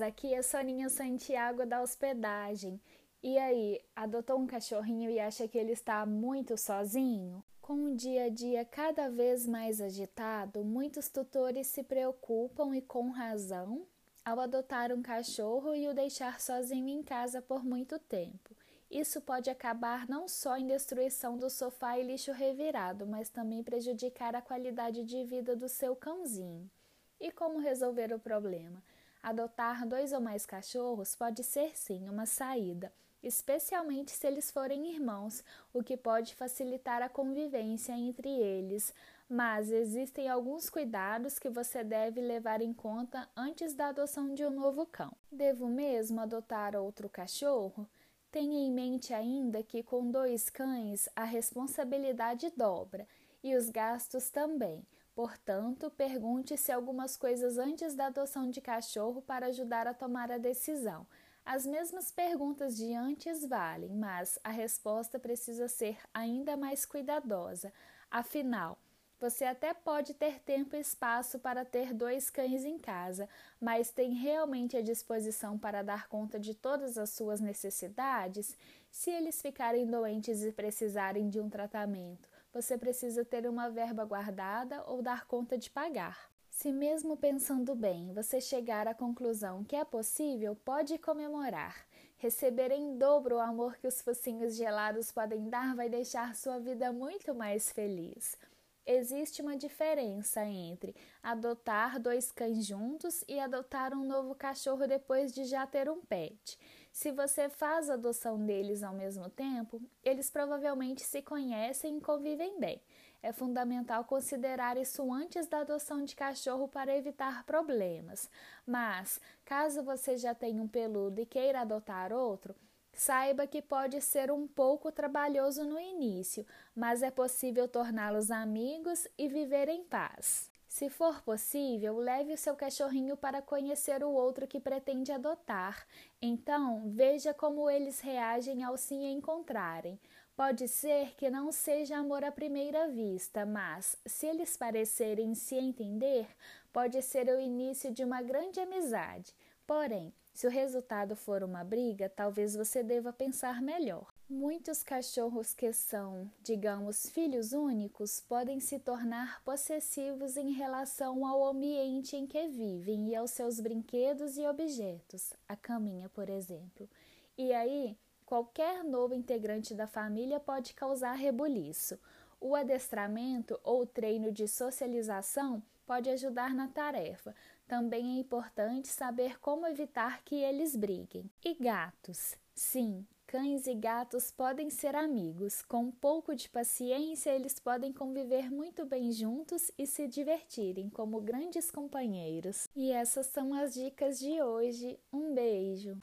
aqui é Soninha Santiago da hospedagem. E aí, adotou um cachorrinho e acha que ele está muito sozinho? Com o dia a dia cada vez mais agitado, muitos tutores se preocupam e com razão ao adotar um cachorro e o deixar sozinho em casa por muito tempo. Isso pode acabar não só em destruição do sofá e lixo revirado, mas também prejudicar a qualidade de vida do seu cãozinho. E como resolver o problema? Adotar dois ou mais cachorros pode ser sim uma saída, especialmente se eles forem irmãos, o que pode facilitar a convivência entre eles. Mas existem alguns cuidados que você deve levar em conta antes da adoção de um novo cão. Devo mesmo adotar outro cachorro? Tenha em mente ainda que com dois cães a responsabilidade dobra e os gastos também. Portanto, pergunte-se algumas coisas antes da adoção de cachorro para ajudar a tomar a decisão. As mesmas perguntas de antes valem, mas a resposta precisa ser ainda mais cuidadosa. Afinal, você até pode ter tempo e espaço para ter dois cães em casa, mas tem realmente a disposição para dar conta de todas as suas necessidades? Se eles ficarem doentes e precisarem de um tratamento, você precisa ter uma verba guardada ou dar conta de pagar. Se mesmo pensando bem, você chegar à conclusão que é possível, pode comemorar. Receber em dobro o amor que os focinhos gelados podem dar vai deixar sua vida muito mais feliz. Existe uma diferença entre adotar dois cães juntos e adotar um novo cachorro depois de já ter um pet. Se você faz a adoção deles ao mesmo tempo, eles provavelmente se conhecem e convivem bem. É fundamental considerar isso antes da adoção de cachorro para evitar problemas. Mas, caso você já tenha um peludo e queira adotar outro, Saiba que pode ser um pouco trabalhoso no início, mas é possível torná-los amigos e viver em paz. Se for possível, leve o seu cachorrinho para conhecer o outro que pretende adotar. Então, veja como eles reagem ao se encontrarem. Pode ser que não seja amor à primeira vista, mas, se eles parecerem se entender, pode ser o início de uma grande amizade. Porém, se o resultado for uma briga, talvez você deva pensar melhor. Muitos cachorros que são, digamos, filhos únicos podem se tornar possessivos em relação ao ambiente em que vivem e aos seus brinquedos e objetos, a caminha, por exemplo. E aí, qualquer novo integrante da família pode causar rebuliço. O adestramento ou treino de socialização pode ajudar na tarefa, também é importante saber como evitar que eles briguem. E gatos? Sim, cães e gatos podem ser amigos. Com um pouco de paciência, eles podem conviver muito bem juntos e se divertirem como grandes companheiros. E essas são as dicas de hoje. Um beijo!